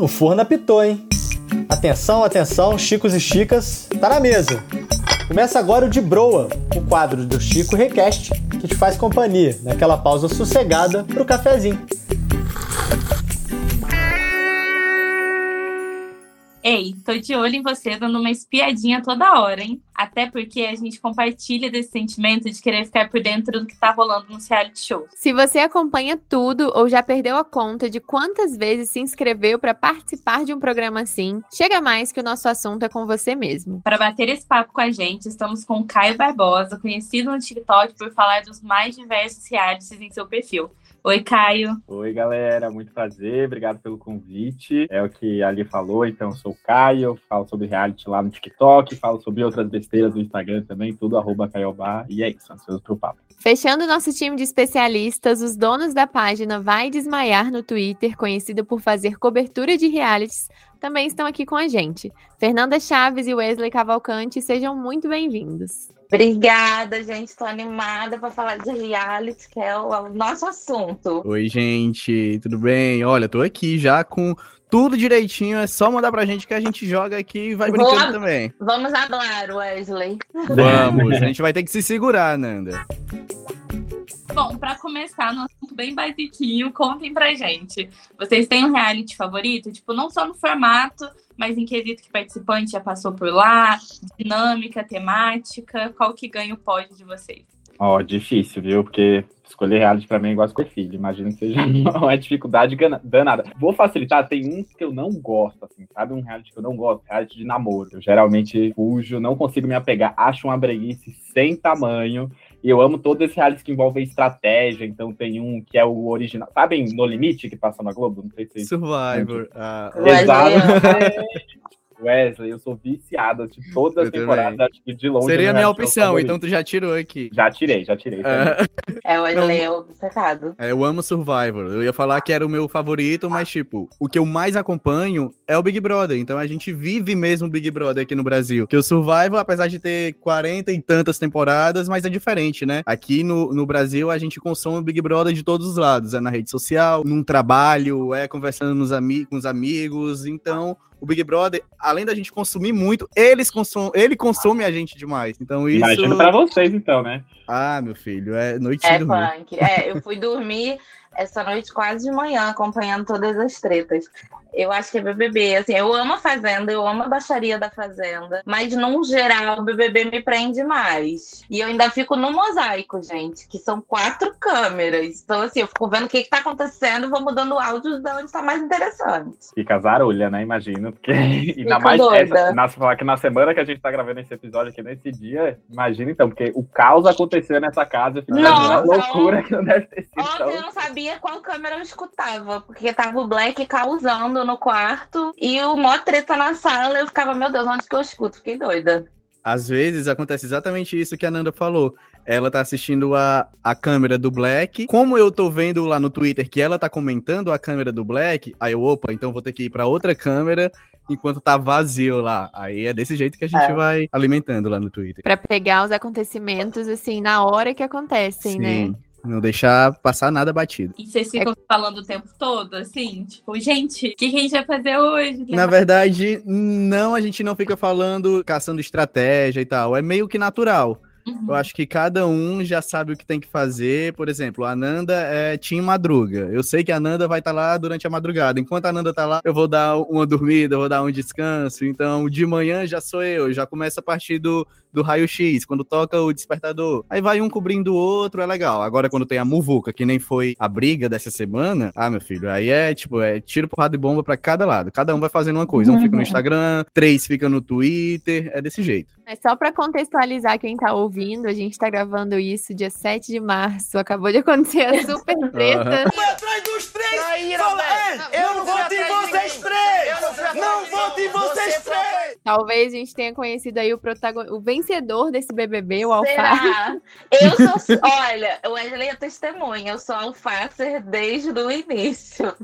o forno apitou, hein? Atenção, atenção, Chicos e Chicas, tá na mesa. Começa agora o de Broa, o quadro do Chico Request, que te faz companhia naquela pausa sossegada pro cafezinho. Ei, tô de olho em você dando uma espiadinha toda hora, hein? Até porque a gente compartilha desse sentimento de querer ficar por dentro do que tá rolando no reality show. Se você acompanha tudo ou já perdeu a conta de quantas vezes se inscreveu para participar de um programa assim, chega mais que o nosso assunto é com você mesmo. Para bater esse papo com a gente, estamos com Caio Barbosa, conhecido no TikTok por falar dos mais diversos realities em seu perfil. Oi, Caio. Oi, galera, muito prazer, obrigado pelo convite. É o que ali falou, então eu sou o Caio, falo sobre reality lá no TikTok, falo sobre outras besteiras do Instagram também, tudo arroba Caiobá, e é isso, ansioso pro papo. Fechando nosso time de especialistas, os donos da página Vai Desmaiar no Twitter, conhecida por fazer cobertura de realities, também estão aqui com a gente. Fernanda Chaves e Wesley Cavalcante, sejam muito bem-vindos. Obrigada, gente. Estou animada para falar de reality, que é o, o, nosso assunto. Oi, gente, tudo bem? Olha, tô aqui já com tudo direitinho. É só mandar pra gente que a gente joga aqui e vai brincando Vou, também. Vamos hablar, Wesley. Vamos, a gente vai ter que se segurar, Nanda. Bom, para começar, no assunto bem basiquinho, contem pra gente. Vocês têm um reality favorito? Tipo, não só no formato, mas em quesito que participante já passou por lá, dinâmica, temática, qual que ganha o pódio de vocês? Ó, oh, difícil, viu? Porque escolher reality pra mim é igual escolher filho. Imagino que seja uma dificuldade danada. Vou facilitar, tem uns que eu não gosto, assim, sabe? Um reality que eu não gosto, reality de namoro. Eu geralmente fujo, não consigo me apegar, acho uma breguice sem tamanho. E eu amo todos esses realities que envolvem estratégia. Então tem um que é o original. Sabem No Limite que passa na Globo? Não sei se. Survivor. Ah, Exato. Wesley, eu sou viciado de tipo, todas as temporadas, acho que de longe. Seria a minha opção, então tu já tirou aqui. Já tirei, já tirei. É, é o Wesley é obcecado. É, eu amo Survivor. Eu ia falar que era o meu favorito, mas, tipo, o que eu mais acompanho é o Big Brother. Então a gente vive mesmo o Big Brother aqui no Brasil. Que o Survivor, apesar de ter 40 e tantas temporadas, mas é diferente, né? Aqui no, no Brasil a gente consome o Big Brother de todos os lados. É na rede social, num trabalho, é conversando nos ami com os amigos. Então o Big Brother, além da gente consumir muito, eles consum ele consome a gente demais. Então isso. Imagino pra vocês, então, né? Ah, meu filho, é noite é de Punk. É, eu fui dormir essa noite quase de manhã, acompanhando todas as tretas. Eu acho que é BBB. Assim, eu amo a Fazenda, eu amo a baixaria da Fazenda, mas num geral o BBB me prende mais. E eu ainda fico no mosaico, gente, que são quatro câmeras. Então, assim, eu fico vendo o que, que tá acontecendo e vou mudando o áudio de onde tá mais interessante. Fica zarulha, né? Imagino. Porque ainda mais essa, na, que na semana que a gente tá gravando esse episódio aqui nesse dia, imagina então, porque o caos aconteceu nessa casa, eu fico Nossa, loucura que não deve ter sido. Ontem então. eu não sabia qual câmera eu escutava, porque tava o Black causando no quarto e o mó treta na sala. Eu ficava, meu Deus, onde que eu escuto? Fiquei doida. Às vezes acontece exatamente isso que a Nanda falou. Ela tá assistindo a, a câmera do Black. Como eu tô vendo lá no Twitter que ela tá comentando a câmera do Black, aí eu, opa, então vou ter que ir pra outra câmera enquanto tá vazio lá. Aí é desse jeito que a gente é. vai alimentando lá no Twitter. Pra pegar os acontecimentos, assim, na hora que acontecem, né? Sim. né? Não deixar passar nada batido. E vocês ficam é... falando o tempo todo, assim? Tipo, gente, o que, a gente vai fazer hoje? Na verdade, não, a gente não fica falando, caçando estratégia e tal. É meio que natural. Uhum. Eu acho que cada um já sabe o que tem que fazer. Por exemplo, a Nanda é Team Madruga. Eu sei que a Nanda vai estar tá lá durante a madrugada. Enquanto a Nanda tá lá, eu vou dar uma dormida, eu vou dar um descanso. Então, de manhã já sou eu, já começa a partir do, do raio-x, quando toca o despertador. Aí vai um cobrindo o outro, é legal. Agora, quando tem a muvuca, que nem foi a briga dessa semana, ah, meu filho, aí é tipo, é tiro, porrada e bomba para cada lado. Cada um vai fazendo uma coisa. Um fica no Instagram, três fica no Twitter, é desse jeito. É só para contextualizar quem tá ouvindo, a gente tá gravando isso dia 7 de março. Acabou de acontecer a super treta. Uhum. atrás dos três! Traíra, Fala, é, eu não vou de vocês três! Não vou de vocês três! Talvez a gente tenha conhecido aí o protagonista, o vencedor desse BBB, o Alface. Eu sou, olha, o Wesley é testemunha, eu sou Alface desde o início.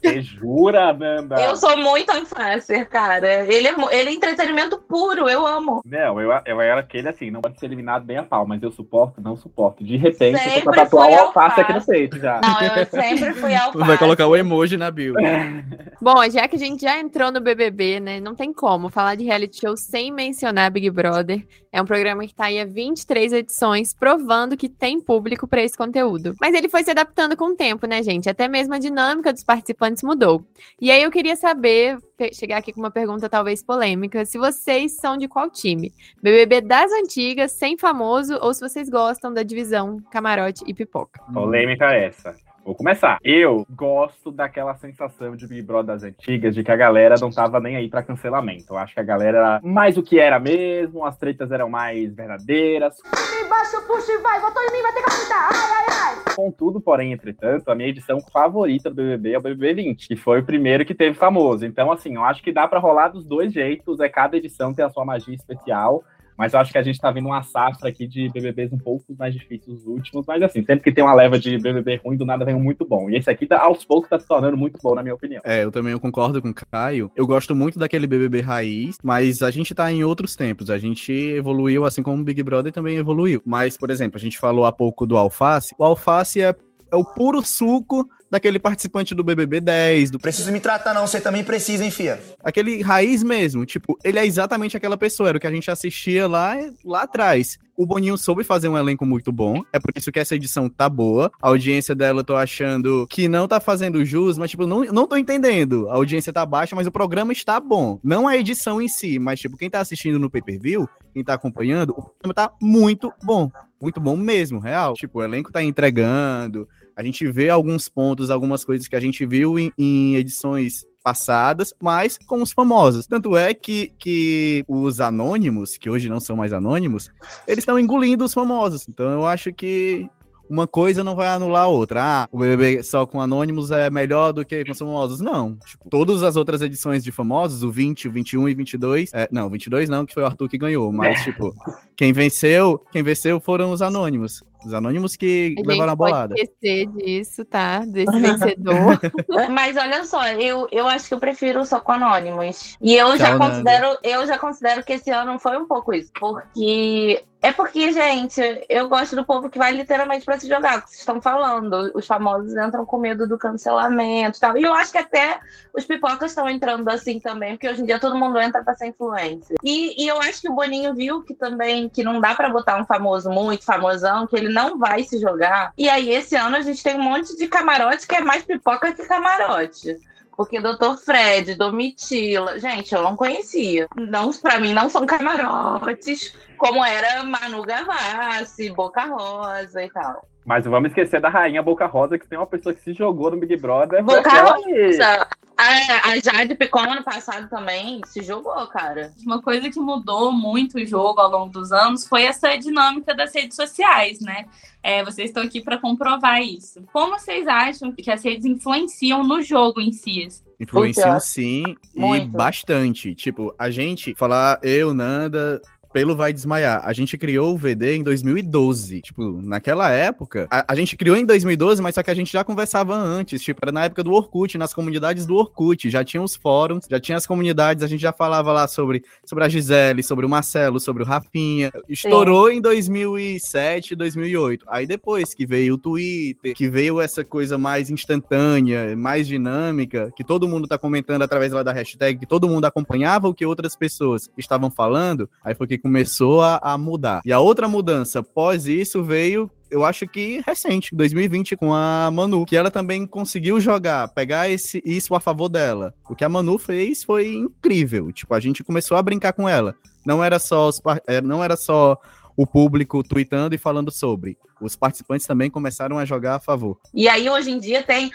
Você jura, Amanda? Eu sou muito alfacer, cara. Ele é, ele é entretenimento puro, eu amo. Não, eu, eu era aquele assim, não pode ser eliminado bem a pau, mas eu suporto, não suporto. De repente, sempre eu tô tatuar o alface aqui no peito já. Não, eu sempre fui alface. Vai colocar o emoji na bio. Bom, já que a gente já entrou no BBB, né? Não tem como falar de reality show sem mencionar Big Brother. É um programa que tá aí há 23 edições, provando que tem público para esse conteúdo. Mas ele foi se adaptando com o tempo, né, gente? Até mesmo a dinâmica dos participantes mudou. E aí eu queria saber, chegar aqui com uma pergunta talvez polêmica, se vocês são de qual time? BBB das antigas, sem famoso, ou se vocês gostam da divisão camarote e pipoca? Polêmica essa. Vou começar. Eu gosto daquela sensação de Big Brother das antigas, de que a galera não tava nem aí para cancelamento. Eu acho que a galera era mais o que era mesmo, as tretas eram mais verdadeiras. Embaixo, puxa e vai, botou em mim, vai ter que apitar. Ai, ai, ai. Contudo, porém, entretanto, a minha edição favorita do BBB é o BBB 20, que foi o primeiro que teve famoso. Então, assim, eu acho que dá para rolar dos dois jeitos, é cada edição tem a sua magia especial. Mas eu acho que a gente tá vendo uma safra aqui de BBBs um pouco mais difíceis os últimos. Mas assim, sempre que tem uma leva de BBB ruim, do nada vem um muito bom. E esse aqui, tá, aos poucos, tá se tornando muito bom, na minha opinião. É, eu também concordo com o Caio. Eu gosto muito daquele BBB raiz, mas a gente tá em outros tempos. A gente evoluiu, assim como o Big Brother também evoluiu. Mas, por exemplo, a gente falou há pouco do Alface. O Alface é, é o puro suco daquele participante do BBB 10. Do... Preciso me tratar, não. Você também precisa, hein, fia? Aquele raiz mesmo. Tipo, ele é exatamente aquela pessoa. Era o que a gente assistia lá, lá atrás. O Boninho soube fazer um elenco muito bom. É por isso que essa edição tá boa. A audiência dela, eu tô achando que não tá fazendo jus, mas, tipo, não, não tô entendendo. A audiência tá baixa, mas o programa está bom. Não a edição em si, mas, tipo, quem tá assistindo no pay-per-view, quem tá acompanhando, o programa tá muito bom. Muito bom mesmo, real. Tipo, o elenco tá entregando a gente vê alguns pontos, algumas coisas que a gente viu em, em edições passadas, mas com os famosos. Tanto é que, que os anônimos, que hoje não são mais anônimos, eles estão engolindo os famosos. Então eu acho que uma coisa não vai anular a outra. Ah, o BBB só com anônimos é melhor do que com famosos. Não. Tipo, todas as outras edições de famosos, o 20, o 21 e 22, é, não, 22 não, que foi o Arthur que ganhou, mas tipo, quem venceu, quem venceu foram os anônimos. Os anônimos que a levaram a bolada. Pode esquecer disso, tá? Desse vencedor. Mas olha só, eu, eu acho que eu prefiro só com anônimos. E eu Tchau, já considero, eu já considero que esse ano foi um pouco isso, porque é porque, gente, eu gosto do povo que vai literalmente para se jogar, o que vocês estão falando. Os famosos entram com medo do cancelamento e tal. E eu acho que até os pipocas estão entrando assim também, porque hoje em dia todo mundo entra para ser influência. E, e eu acho que o Boninho viu que também que não dá para botar um famoso muito famosão, que ele não vai se jogar. E aí, esse ano, a gente tem um monte de camarote que é mais pipoca que camarote. Porque Dr. Fred, Domitila, gente, eu não conhecia. Não, para mim não são camarotes, como era Manu Gavassi, Boca Rosa e tal. Mas vamos esquecer da rainha Boca Rosa, que tem uma pessoa que se jogou no Big Brother. Boca Rosa. A, a Jade Picon ano passado também se jogou, cara. Uma coisa que mudou muito o jogo ao longo dos anos foi essa dinâmica das redes sociais, né? É, vocês estão aqui para comprovar isso. Como vocês acham que as redes influenciam no jogo em si? Influenciam sim, muito. e bastante. Tipo, a gente, falar eu, Nanda, pelo Vai Desmaiar. A gente criou o VD em 2012. Tipo, naquela época, a, a, gente criou em 2012, mas só que a gente já conversava antes. Tipo, era na época do Orkut, nas comunidades do Orkut. Já tinha os fóruns, já tinha as comunidades, a gente já falava lá sobre, sobre a Gisele, sobre o Marcelo, sobre o Rafinha. Estourou Sim. em 2007, 2008. Aí depois que veio o Twitter, que veio essa coisa mais instantânea, mais dinâmica, que todo mundo tá comentando através lá da hashtag, que todo mundo acompanhava o que outras pessoas estavam falando, aí foi que começou a, a mudar. E a outra mudança após isso veio eu acho que recente, 2020, com a Manu, que ela também conseguiu jogar, pegar esse, isso a favor dela. O que a Manu fez foi incrível. Tipo, a gente começou a brincar com ela. Não era só, é, não era só o público tweetando e falando sobre. Os participantes também começaram a jogar a favor. E aí, hoje em dia, tem,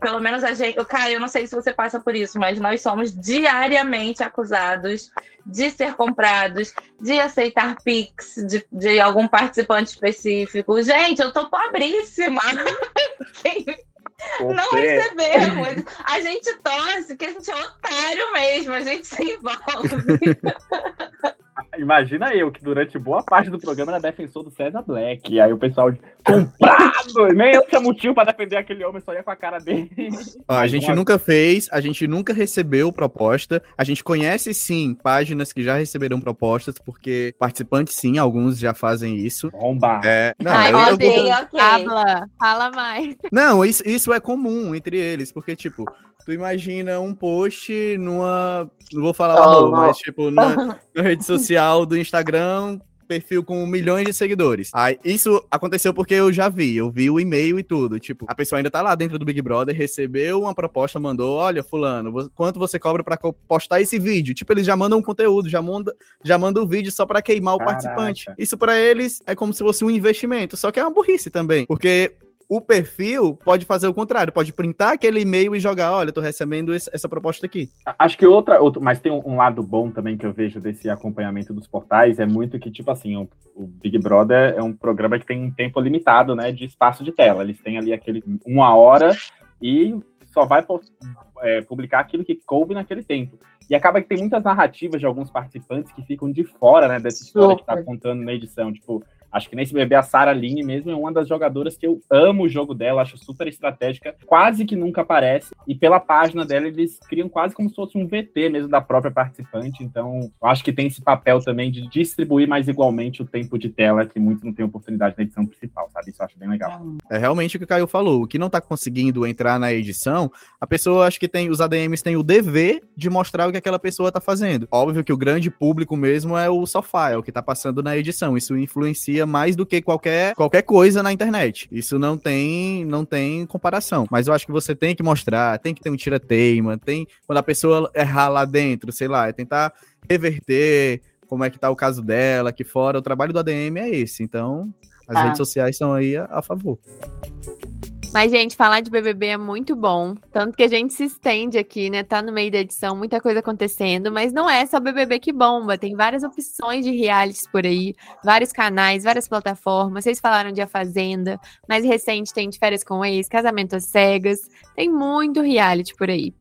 pelo menos a gente. Cara, eu não sei se você passa por isso, mas nós somos diariamente acusados de ser comprados, de aceitar Pix de, de algum participante específico. Gente, eu tô pobríssima. Não recebemos. A gente torce que a gente é otário mesmo, a gente se envolve. Imagina eu, que durante boa parte do programa era defensor do César Black. E aí o pessoal comprado! Nem eu tinha motivo pra defender aquele homem, só ia com a cara dele. a gente nunca fez, a gente nunca recebeu proposta. A gente conhece sim páginas que já receberam propostas, porque participantes sim, alguns já fazem isso. Bomba! É, não, Ai, eu, ok, eu, ok. Fala, fala mais. Não, isso, isso é comum entre eles, porque, tipo, Tu imagina um post numa. Não vou falar oh, mas tipo, na, na rede social do Instagram perfil com milhões de seguidores. Aí, isso aconteceu porque eu já vi, eu vi o e-mail e tudo. Tipo, a pessoa ainda tá lá dentro do Big Brother, recebeu uma proposta, mandou: olha, fulano, quanto você cobra para postar esse vídeo? Tipo, eles já mandam um conteúdo, já manda, já manda o vídeo só para queimar o Caraca. participante. Isso para eles é como se fosse um investimento, só que é uma burrice também, porque o perfil pode fazer o contrário, pode printar aquele e-mail e jogar, olha, tô recebendo essa proposta aqui. Acho que outra, outro, mas tem um, um, lado bom também que eu vejo desse acompanhamento dos portais, é muito que, tipo assim, o, o, Big Brother é um programa que tem um tempo limitado, né, de espaço de tela. Eles têm ali aquele uma hora e só vai é, publicar aquilo que coube naquele tempo. E acaba que tem muitas narrativas de alguns participantes que ficam de fora, né, dessa história Super. que tá contando na edição. Tipo, Acho que nesse bebê a Sara Line mesmo é uma das jogadoras que eu amo o jogo dela, acho super estratégica, quase que nunca aparece. E pela página dela eles criam quase como se fosse um VT mesmo da própria participante. Então, acho que tem esse papel também de distribuir mais igualmente o tempo de tela que muitos não têm oportunidade na edição principal, sabe? Isso eu acho bem legal. É realmente o que o Caio falou. O que não tá conseguindo entrar na edição, a pessoa acho que tem, os ADMs têm o dever de mostrar o que aquela pessoa tá fazendo. Óbvio que o grande público mesmo é o sofá, é o que tá passando na edição. Isso influencia mais do que qualquer, qualquer coisa na internet. Isso não tem, não tem comparação. Mas eu acho que você tem que mostrar, tem que ter um tira-teima, tem quando a pessoa errar lá dentro, sei lá, é tentar reverter como é que tá o caso dela aqui fora. O trabalho do ADM é esse. Então, as ah. redes sociais estão aí a, a favor. Mas, gente, falar de BBB é muito bom. Tanto que a gente se estende aqui, né? Tá no meio da edição, muita coisa acontecendo. Mas não é só BBB que bomba. Tem várias opções de realities por aí. Vários canais, várias plataformas. Vocês falaram de A Fazenda. Mais recente tem De Férias com Ex, Casamento às Cegas. Tem muito reality por aí.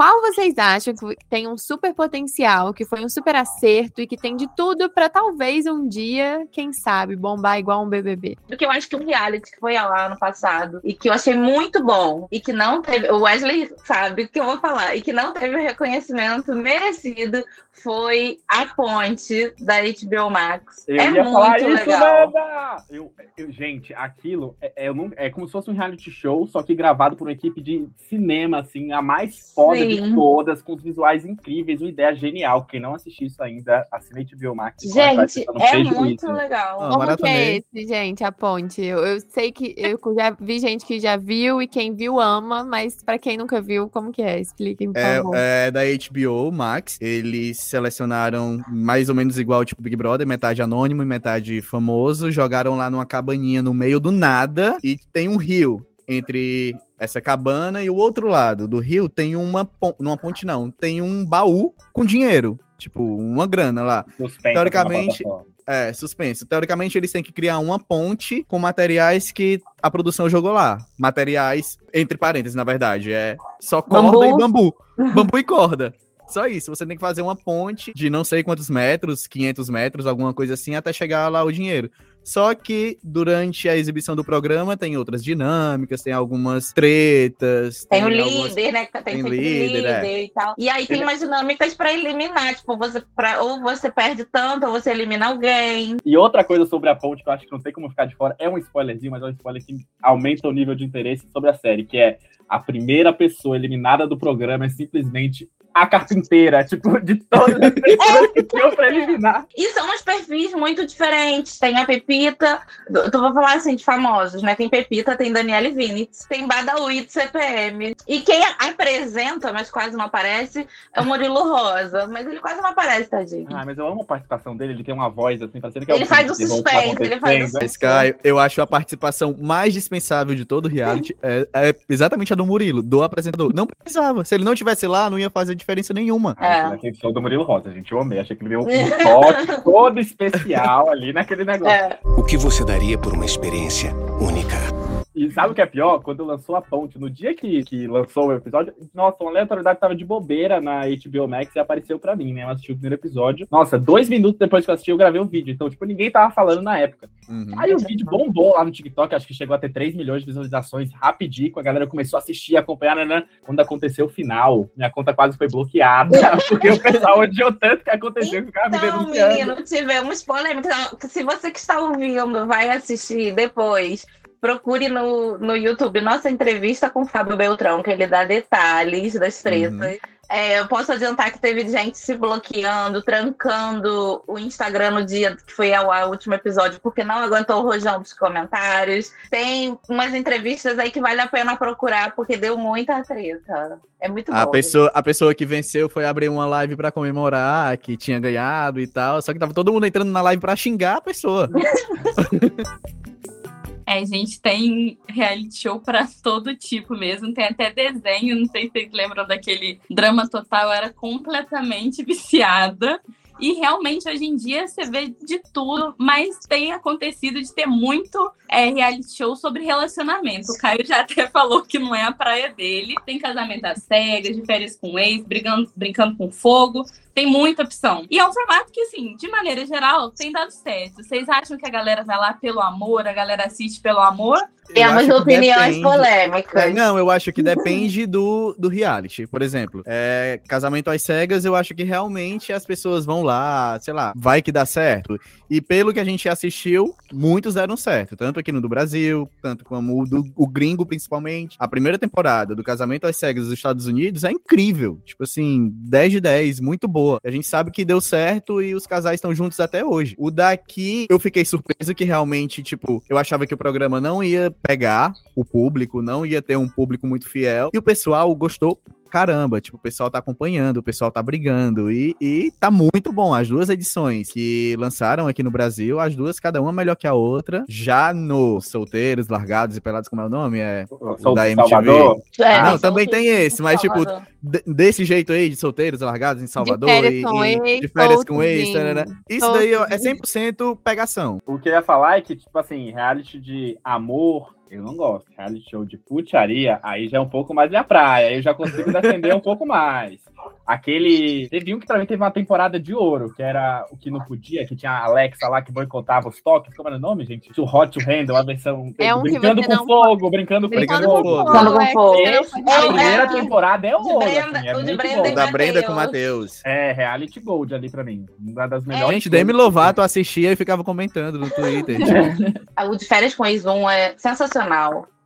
Qual vocês acham que tem um super potencial, que foi um super acerto e que tem de tudo para talvez um dia, quem sabe, bombar igual um BBB? Porque eu acho que um reality que foi lá no passado e que eu achei muito bom e que não teve, o Wesley sabe o que eu vou falar, e que não teve o reconhecimento merecido foi a ponte da HBO Max. Eu é muito falar legal. Isso, eu, eu, gente, aquilo é, é, é, como se fosse um reality show, só que gravado por uma equipe de cinema, assim, a mais foda Sim. De todas, com os visuais incríveis, uma ideia genial. Quem não assistiu isso ainda, assine HBO Max. Gente, é muito isso. legal. Ah, Como que é esse, gente, a ponte? Eu, eu, sei que eu já vi gente que já viu e quem viu ama, mas para quem nunca viu, como que é? Expliquem, por é, favor. É da HBO Max. Eles selecionaram mais ou menos igual tipo Big Brother, metade anônimo e metade famoso, jogaram lá numa cabaninha no meio do nada e tem um rio entre essa cabana e o outro lado do rio tem uma ponte, uma ponte não, tem um baú com dinheiro, tipo uma grana lá. Suspenso Teoricamente, é, suspenso. Teoricamente eles têm que criar uma ponte com materiais que a produção jogou lá. Materiais entre parênteses, na verdade, é só corda bambu. e bambu. Bambu e corda. Só isso, você tem que fazer uma ponte de não sei quantos metros, 500 metros, alguma coisa assim, até chegar lá o dinheiro. Só que durante a exibição do programa tem outras dinâmicas, tem algumas tretas. Tem, tem o algumas... líder, né? Tem, tem líder, líder é. e tal. E aí tem umas dinâmicas para eliminar, tipo, você, pra, ou você perde tanto, ou você elimina alguém. E outra coisa sobre a ponte que eu acho que não tem como ficar de fora, é um spoilerzinho, mas é um spoiler que aumenta o nível de interesse sobre a série, que é a primeira pessoa eliminada do programa é simplesmente a carpinteira, tipo, de todas as pessoas que tinham pra eliminar. E são uns perfis muito diferentes. Tem a Pepita, tu vou falar assim de famosos, né? Tem Pepita, tem Daniele Vinitz, tem Badawi do CPM. E quem apresenta, mas quase não aparece, é o Murilo Rosa. Mas ele quase não aparece, tadinho. Ah, mas eu amo a participação dele, ele tem uma voz assim, fazendo que é Ele faz o suspense, ele faz o suspense. Sky, eu acho a participação mais dispensável de todo o reality é, é exatamente a do Murilo, do apresentador. Não precisava. Se ele não tivesse lá, não ia fazer diferença nenhuma. É. A do Murilo Rosa, gente. Eu amei. Achei que ele deu um toque todo especial ali naquele negócio. É. O que você daria por uma experiência única? E sabe o que é pior? Quando lançou a ponte, no dia que, que lançou o episódio, nossa, uma aleatoriedade tava de bobeira na HBO Max e apareceu pra mim, né? Eu assisti o primeiro episódio. Nossa, dois minutos depois que eu assisti, eu gravei um vídeo. Então, tipo, ninguém tava falando na época. Uhum. Aí o vídeo bombou lá no TikTok, acho que chegou a ter 3 milhões de visualizações rapidinho. A galera começou a assistir, acompanhar, né, né? Quando aconteceu o final, minha conta quase foi bloqueada, porque o pessoal odiou tanto que aconteceu que ficava então, me menino, tivemos polêmica. Se você que está ouvindo vai assistir depois procure no, no YouTube nossa entrevista com o Fábio Beltrão, que ele dá detalhes das tretas. Uhum. É, eu posso adiantar que teve gente se bloqueando, trancando o Instagram no dia que foi ao, ao último episódio, porque não aguentou o rojão dos comentários. Tem umas entrevistas aí que vale a pena procurar, porque deu muita treta. É muito a bom. Pessoa, a pessoa que venceu foi abrir uma live para comemorar que tinha ganhado e tal, só que tava todo mundo entrando na live para xingar a pessoa. É, a gente tem reality show para todo tipo mesmo. Tem até desenho, não sei se vocês lembram daquele drama total, eu era completamente viciada. E realmente hoje em dia você vê de tudo, mas tem acontecido de ter muito é, reality show sobre relacionamento. O Caio já até falou que não é a praia dele. Tem casamento às cegas, de férias com ex, brigando, brincando com fogo. Tem muita opção. E é um formato que, assim, de maneira geral, tem dado certo. Vocês acham que a galera vai lá pelo amor, a galera assiste pelo amor? Temos opiniões depende... polêmicas. É, não, eu acho que depende do, do reality. Por exemplo, é, Casamento às Cegas, eu acho que realmente as pessoas vão lá, sei lá, vai que dá certo. E pelo que a gente assistiu, muitos deram certo. Tanto aqui no do Brasil, tanto como o do o gringo, principalmente. A primeira temporada do Casamento às Cegas dos Estados Unidos é incrível. Tipo assim, 10 de 10, muito boa. A gente sabe que deu certo e os casais estão juntos até hoje. O daqui, eu fiquei surpreso que realmente, tipo, eu achava que o programa não ia pegar o público, não ia ter um público muito fiel. E o pessoal gostou caramba, tipo, o pessoal tá acompanhando, o pessoal tá brigando e, e tá muito bom. As duas edições que lançaram aqui no Brasil, as duas, cada uma melhor que a outra. Já no Solteiros, Largados e Pelados, como é o nome? É o da MTV. É, não, também tem esse, mas tipo, desse jeito aí, de Solteiros, Largados em Salvador de férias e, com ex, de férias com ex, isso daí é 100% pegação. O que eu ia falar é que, tipo assim, reality de amor eu não gosto. Reality show de putaria, aí já é um pouco mais minha praia. Aí eu já consigo defender um pouco mais. Aquele. Teve um que também teve uma temporada de ouro, que era o que não podia, que tinha a Alexa lá que boicotava os toques. Como era o nome, gente? O Hot to Handle, a versão. É um brincando com não... fogo, brincando, brincando com fogo. Brincando com fogo. É, a primeira temporada é ouro. Brenda, assim, é o de Brenda bom. Da Brenda com Mateus. Matheus. É, reality gold ali pra mim. Uma das melhores. Gente, Demi Lovato assistia e ficava comentando no Twitter. o de férias com ex 1 é sensacional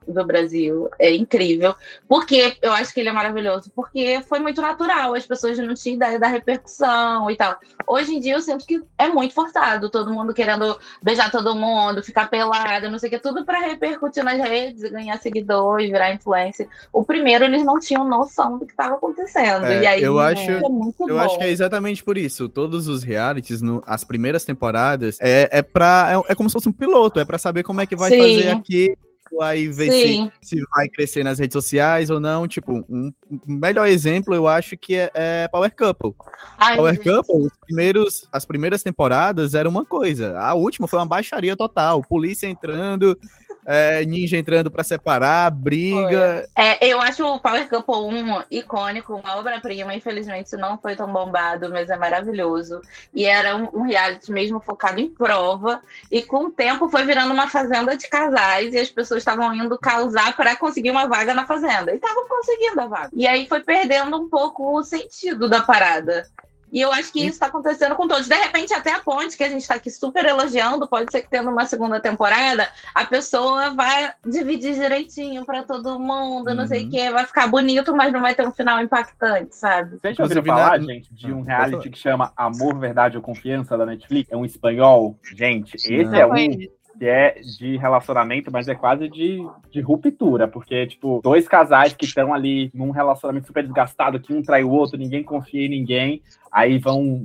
do Brasil. É incrível. Porque eu acho que ele é maravilhoso. Porque foi muito natural. As pessoas não tinham ideia da repercussão e tal. Hoje em dia eu sinto que é muito forçado. Todo mundo querendo beijar todo mundo, ficar pelado, não sei o que. Tudo para repercutir nas redes, ganhar seguidores, virar influencer. O primeiro eles não tinham noção do que estava acontecendo. É, e aí eu acho, é eu bom. acho que é exatamente por isso. Todos os realities, no, as primeiras temporadas, é, é, pra, é, é como se fosse um piloto. É para saber como é que vai Sim. fazer aqui aí ver se, se vai crescer nas redes sociais ou não. Tipo, um, um melhor exemplo eu acho que é, é Power Couple. Ai, Power gente. Couple, os primeiros, as primeiras temporadas era uma coisa, a última foi uma baixaria total. Polícia entrando, é, ninja entrando pra separar, briga. É, eu acho o Power Couple 1 icônico, uma obra-prima. Infelizmente não foi tão bombado, mas é maravilhoso. E era um, um reality mesmo focado em prova. E com o tempo foi virando uma fazenda de casais e as pessoas estavam indo causar para conseguir uma vaga na fazenda. E estavam conseguindo a vaga. E aí foi perdendo um pouco o sentido da parada. E eu acho que isso está acontecendo com todos. De repente, até a ponte, que a gente está aqui super elogiando, pode ser que tendo uma segunda temporada, a pessoa vai dividir direitinho para todo mundo, não sei o Uhum. quê, vai ficar bonito, mas não vai ter um final impactante, sabe? Vocês já ouviram falar, na- gente, de um Não, reality que chama Amor, Verdade ou Confiança da Netflix? É um espanhol. Gente, esse Não. é um. Que é de relacionamento, mas é quase de, de ruptura, porque, tipo, dois casais que estão ali num relacionamento super desgastado, que um trai o outro, ninguém confia em ninguém, aí vão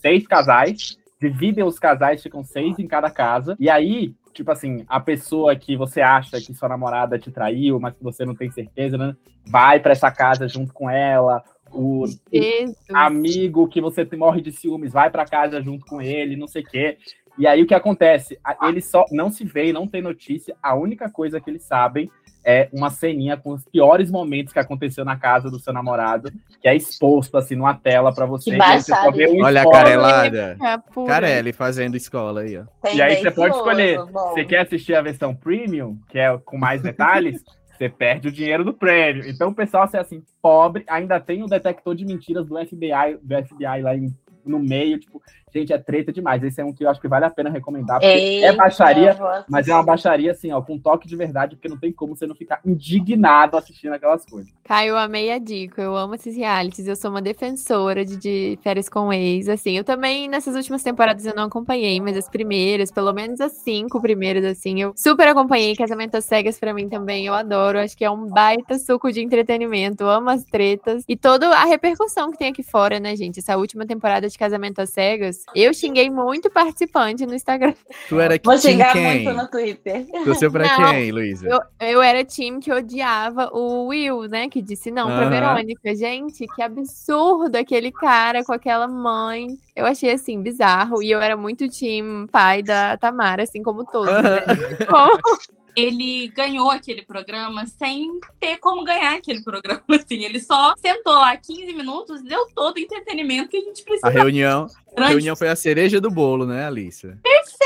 seis casais, dividem os casais, ficam seis em cada casa, e aí, tipo assim, a pessoa que você acha que sua namorada te traiu, mas que você não tem certeza, né, vai pra essa casa junto com ela, o, Jesus. amigo que você morre de ciúmes, vai pra casa junto com ele, não sei o quê. E aí o que acontece? Eles só não se veem, não tem notícia. A única coisa que eles sabem é uma ceninha com os piores momentos que aconteceu na casa do seu namorado, que é exposto assim numa tela pra você. Que e aí você só vê um Olha a carelada. É. Carelli fazendo escola aí, ó. Tem E aí você pode escolher. bom. Você quer assistir a versão premium, que é com mais detalhes? Você perde o dinheiro do prêmio. Então o pessoal, se é assim, pobre, ainda tem o detector de mentiras do FBI, do FBI lá em- no meio, tipo, Gente, é treta demais. Esse é um que eu acho que vale a pena recomendar. Porque é baixaria, mas é uma baixaria, assim, ó, com toque de verdade, porque não tem como você não ficar indignado assistindo aquelas coisas. Caio, eu amei a dica. Eu amo esses realities. Eu sou uma defensora de, de férias com ex. Assim, eu também, nessas últimas temporadas, eu não acompanhei, mas as primeiras, pelo menos as cinco primeiras, assim, eu super acompanhei. Casamento às cegas pra mim também, eu adoro. Acho que é um baita suco de entretenimento. Eu amo as tretas. E toda a repercussão que tem aqui fora, né, gente? Essa última temporada de Casamento às cegas, eu xinguei muito participante no Instagram. Tu era Vou time xingar quem? muito no Twitter. Torceu pra Não, quem, Luísa? Eu, eu era time que odiava o Will, né? Que disse não pra. Verônica. Gente, que absurdo aquele cara com aquela mãe. Eu achei assim, bizarro. E eu era muito time pai da Tamara, assim como todos. né? Como- Ele ganhou aquele programa sem ter como ganhar aquele programa, assim. Ele só sentou lá 15 minutos, deu todo o entretenimento que a gente A precisa. reunião, a reunião foi a cereja do bolo, né, Alice?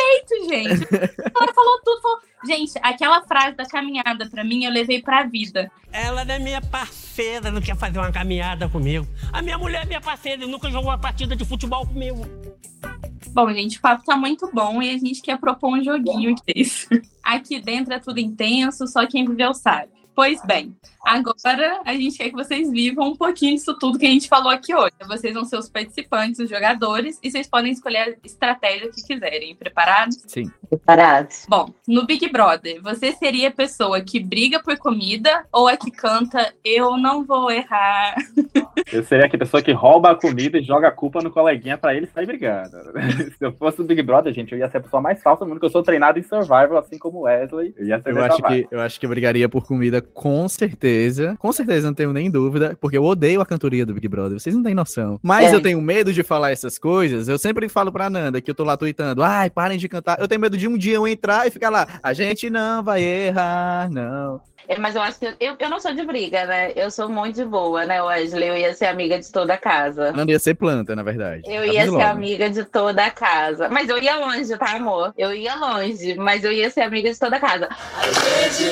feito, gente. Ela falou tudo. Falou... Gente, aquela frase da caminhada pra mim, eu levei pra vida. Ela não é minha parceira, não quer fazer uma caminhada comigo. A minha mulher é minha parceira e nunca jogou uma partida de futebol comigo. Bom, gente, o papo tá muito bom e a gente quer propor um joguinho aqui. Aqui dentro é tudo intenso, só quem viveu sabe. Pois bem, agora a gente quer que vocês vivam um pouquinho disso tudo que a gente falou aqui hoje. Vocês vão ser os participantes, os jogadores, e vocês podem escolher a estratégia que quiserem. Preparados? Sim. Preparados. Bom, no Big Brother, você seria a pessoa que briga por comida ou a que canta Eu não vou errar? Eu seria a pessoa que rouba a comida e joga a culpa no coleguinha pra ele sair brigando. Se eu fosse o Big Brother, gente, eu ia ser a pessoa mais falsa do mundo, que eu sou treinado em survival, assim como o Wesley. Eu ia ser Eu acho, que, eu acho que eu brigaria por comida com certeza. Com certeza, não tenho nem dúvida, porque eu odeio a cantoria do Big Brother, vocês não têm noção. Mas É. eu tenho medo de falar essas coisas. Eu sempre falo pra Nanda que eu tô lá tweetando, ai, parem de cantar. Eu tenho medo de um dia eu entrar e ficar lá, a gente não vai errar, não. É, Mas eu acho que eu, eu não sou de briga, né? Eu sou muito de boa, né, Wesley? Eu ia ser amiga de toda a casa. Nanda ia ser planta, na verdade. Eu ia ser logo. amiga de toda a casa. Mas eu ia longe, tá, amor? Eu ia longe, mas eu ia ser amiga de toda a casa. Gente,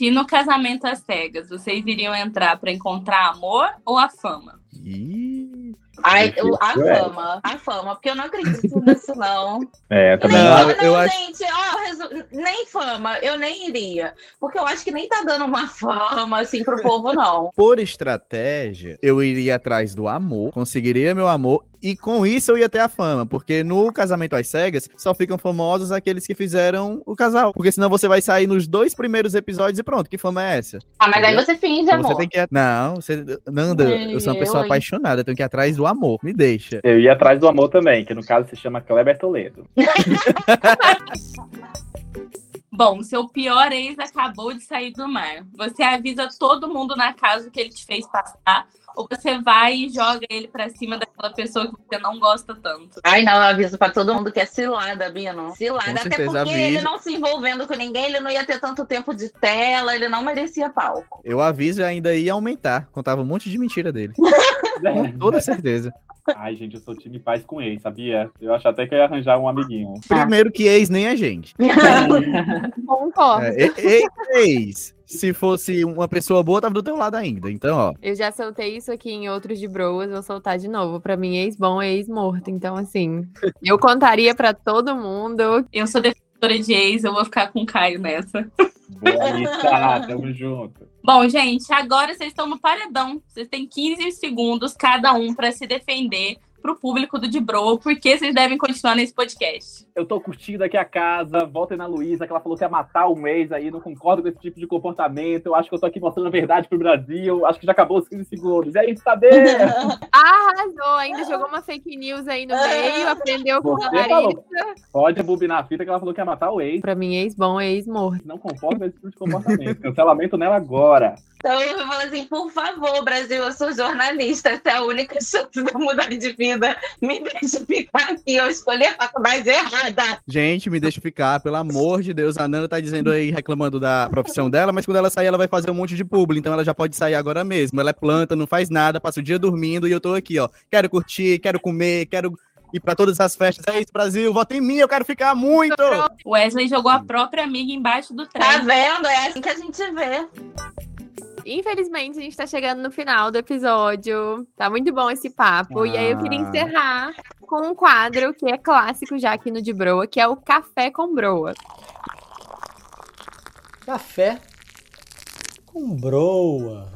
e no casamento às cegas, vocês iriam entrar pra encontrar amor ou a fama? Ih, Ai, eu- a é. fama, a fama, porque eu não acredito nisso, não. É, eu também Nem, Não, não, eu acho- gente, ó, resu- nem fama, eu nem iria. Porque eu acho que nem tá dando uma fama, assim, pro povo, não. Por estratégia, eu iria atrás do amor, conseguiria meu amor, e com isso eu ia ter a fama, porque no casamento às cegas só ficam famosos aqueles que fizeram o casal. Porque senão você vai sair nos dois primeiros episódios e pronto, que fama é essa? Ah, mas aí Entendeu? você finge, Então amor. você tem que. Não, você. Nanda, eu sou uma Eu, pessoa hein? apaixonada, eu tenho que ir atrás do amor. Me deixa. Eu ia atrás do amor também, que no caso se chama Kleber Toledo. Bom, seu pior ex acabou de sair do mar. Você avisa todo mundo na casa que ele te fez passar, ou você vai e joga ele pra cima daquela pessoa que você não gosta tanto? Ai, não, eu aviso pra todo mundo que é cilada, Bino. Cilada. Com Até certeza, porque avisa. ele não se envolvendo com ninguém, ele não ia ter tanto tempo de tela, ele não merecia palco. Eu aviso e ainda ia aumentar. Contava um monte de mentira dele. Com toda certeza. Ai, gente, eu sou time paz com ex, sabia? Eu acho até que eu ia arranjar um amiguinho. Primeiro que ex nem a gente. Concordo. É, ex. Se fosse uma pessoa boa, tava do teu lado ainda. Então, ó. Eu já soltei isso aqui em outros de Broas, vou soltar de novo. Pra mim, ex-bom é ex-morto. Então, assim, eu contaria pra todo mundo. Eu sou defensora de ex, eu vou ficar com o Caio nessa. Boa, Anitta, tamo junto. Bom, gente, agora vocês estão no paredão. Vocês têm 15 segundos cada um pra se defender pro público do De Bro, porque vocês devem continuar nesse podcast. Eu tô curtindo aqui a casa, voltem na Luísa, que ela falou que ia matar o mês aí, não concordo com esse tipo de comportamento. Eu acho que eu tô aqui mostrando a verdade pro Brasil. Acho que já acabou os 15 segundos. E aí, Tadeu? Arrasou! Ainda jogou uma fake news aí no meio, aprendeu com a Você Larissa. falou. Pode abobinar a fita que ela falou que ia matar o ex. Pra mim, ex-bom é ex-morto. Não concordo com esse tipo de comportamento. Cancelamento nela agora. Então eu falo assim, por favor, Brasil, eu sou jornalista, essa é a única chance de eu mudar de vida. Me deixa ficar aqui, eu escolhi a faculdade errada. Gente, me deixa ficar, pelo amor de Deus. A Nanda tá dizendo aí, reclamando da profissão dela, mas quando ela sair, ela vai fazer um monte de publi, então ela já pode sair agora mesmo. Ela é planta, não faz nada, passa o dia dormindo e eu tô aqui, ó. Quero curtir, quero comer, quero ir pra todas as festas. É isso, Brasil, vota em mim, eu quero ficar muito! O Wesley jogou a própria amiga embaixo do Tá trem. vendo? É assim que a gente vê. Infelizmente a gente tá chegando no final do episódio. Tá muito bom esse papo. E aí eu queria Ah. encerrar com um quadro que é clássico já aqui no de Broa, que é o Café com Broa. Café com broa.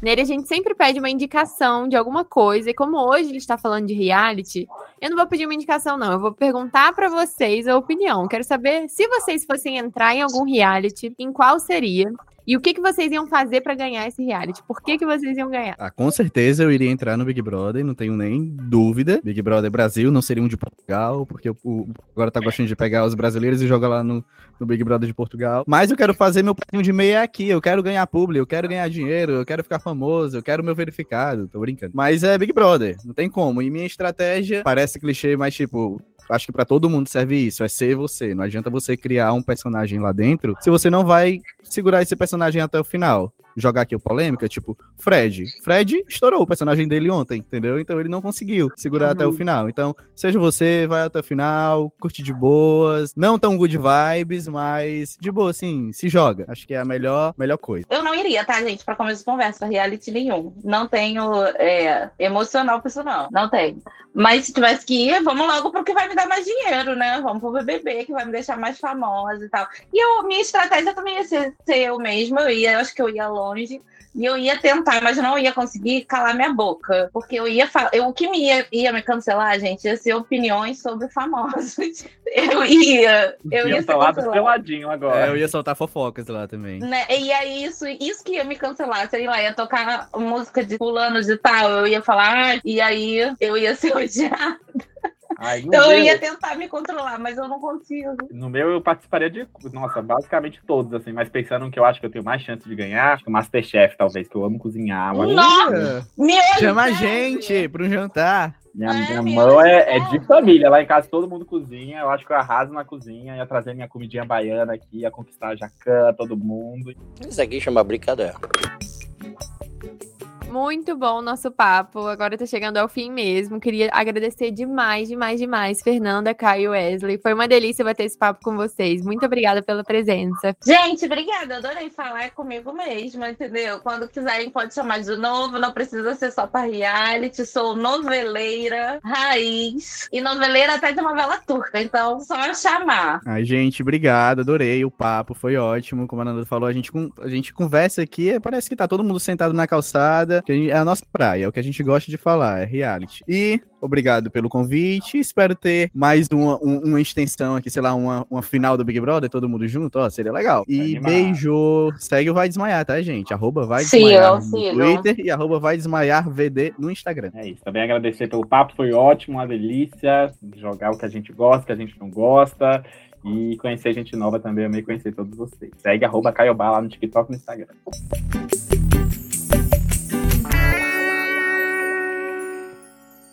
Nele a gente sempre pede uma indicação de alguma coisa. E como hoje a gente está falando de reality, eu não vou pedir uma indicação, não. Eu vou perguntar para vocês a opinião. Quero saber se vocês fossem entrar em algum reality, em qual seria? E o que, que vocês iam fazer para ganhar esse reality? Por que, que vocês iam ganhar? Ah, com certeza eu iria entrar no Big Brother, não tenho nem dúvida. Big Brother Brasil não seria um de Portugal, porque o, agora tá gostando de pegar os brasileiros e jogar lá no, no Big Brother de Portugal. Mas eu quero fazer meu pratinho de meia aqui, eu quero ganhar publi, eu quero ganhar dinheiro, eu quero ficar famoso, eu quero meu verificado, tô brincando. Mas é Big Brother, não tem como. E minha estratégia parece clichê, mas tipo, acho que pra todo mundo serve isso, é ser você. Não adianta você criar um personagem lá dentro se você não vai segurar esse personagem até o final. Jogar aqui o polêmica, tipo, Fred. Fred estourou o personagem dele ontem, entendeu? Então ele não conseguiu segurar até o final. Então, seja você, vai até o final, curte de boas, não tão good vibes, mas de boa, assim, se joga. Acho que é a melhor, melhor coisa. Eu não iria, tá, gente, pra começo de conversa, reality nenhum. Não tenho é, emocional pra isso, não. Não tenho. Mas se tivesse que ir, vamos logo pro que vai me dar mais dinheiro, né? Vamos pro BBB, que vai me deixar mais famosa e tal. E eu, minha estratégia também ia ser, ser eu mesma. Eu ia, eu acho que eu ia longe. E eu ia tentar, mas não ia conseguir calar minha boca. Porque eu ia falar. O que me ia, ia me cancelar, gente, ia ser opiniões sobre famosos. Eu ia. Eu ia falar do cancelada. peladinho agora. É, eu ia soltar fofocas lá também. Né? E aí, isso, isso que ia me cancelar, sei lá, ia tocar música de fulano de tal, eu ia falar, ah, e aí eu ia ser odiada. Ai, Então eu meu, ia tentar me controlar, mas eu não consigo. no meu eu participaria de, nossa, basicamente todos, assim, mas pensando que eu acho que eu tenho mais chance de ganhar, acho que o Masterchef, talvez, que eu amo cozinhar. Mas Nossa! Chama a gente para um jantar. Minha, Ai, minha mão é, é de família. Lá em casa todo mundo cozinha. Eu acho que eu arraso na cozinha. Ia trazer minha comidinha baiana aqui, ia conquistar a Jacan, todo mundo. Isso aqui chama brincadeira. Muito bom o nosso papo. Agora tá chegando ao fim mesmo. Queria agradecer demais, demais, demais, Fernanda, Caio e Wesley. Foi uma delícia bater esse papo com vocês. Muito obrigada pela presença. Gente, obrigada. Adorei falar comigo mesma, entendeu? Quando quiserem, pode chamar de novo. Não precisa ser só pra reality. Sou noveleira, raiz. E noveleira até de novela turca. Então, só chamar. Ai, gente, obrigado, adorei o papo, foi ótimo. Como a Nanda falou, a gente, a gente conversa aqui, parece que tá todo mundo sentado na calçada, que é a nossa praia, é o que a gente gosta de falar, é reality. E obrigado pelo convite, espero ter mais uma, um- uma extensão aqui, sei lá, uma, uma final do Big Brother, todo mundo junto, ó, seria legal. E Animado. beijo, segue o Vai Desmaiar, tá, gente? Arroba Vai Desmaiar no sigam. Twitter e arroba Vai Desmaiar VD no Instagram. É isso. Também agradecer pelo papo, foi ótimo, uma delícia. Jogar o que a gente gosta, o que a gente não gosta. E conhecer gente nova também, amei conhecer todos vocês. Segue arroba Caiobá lá no TikTok e no Instagram.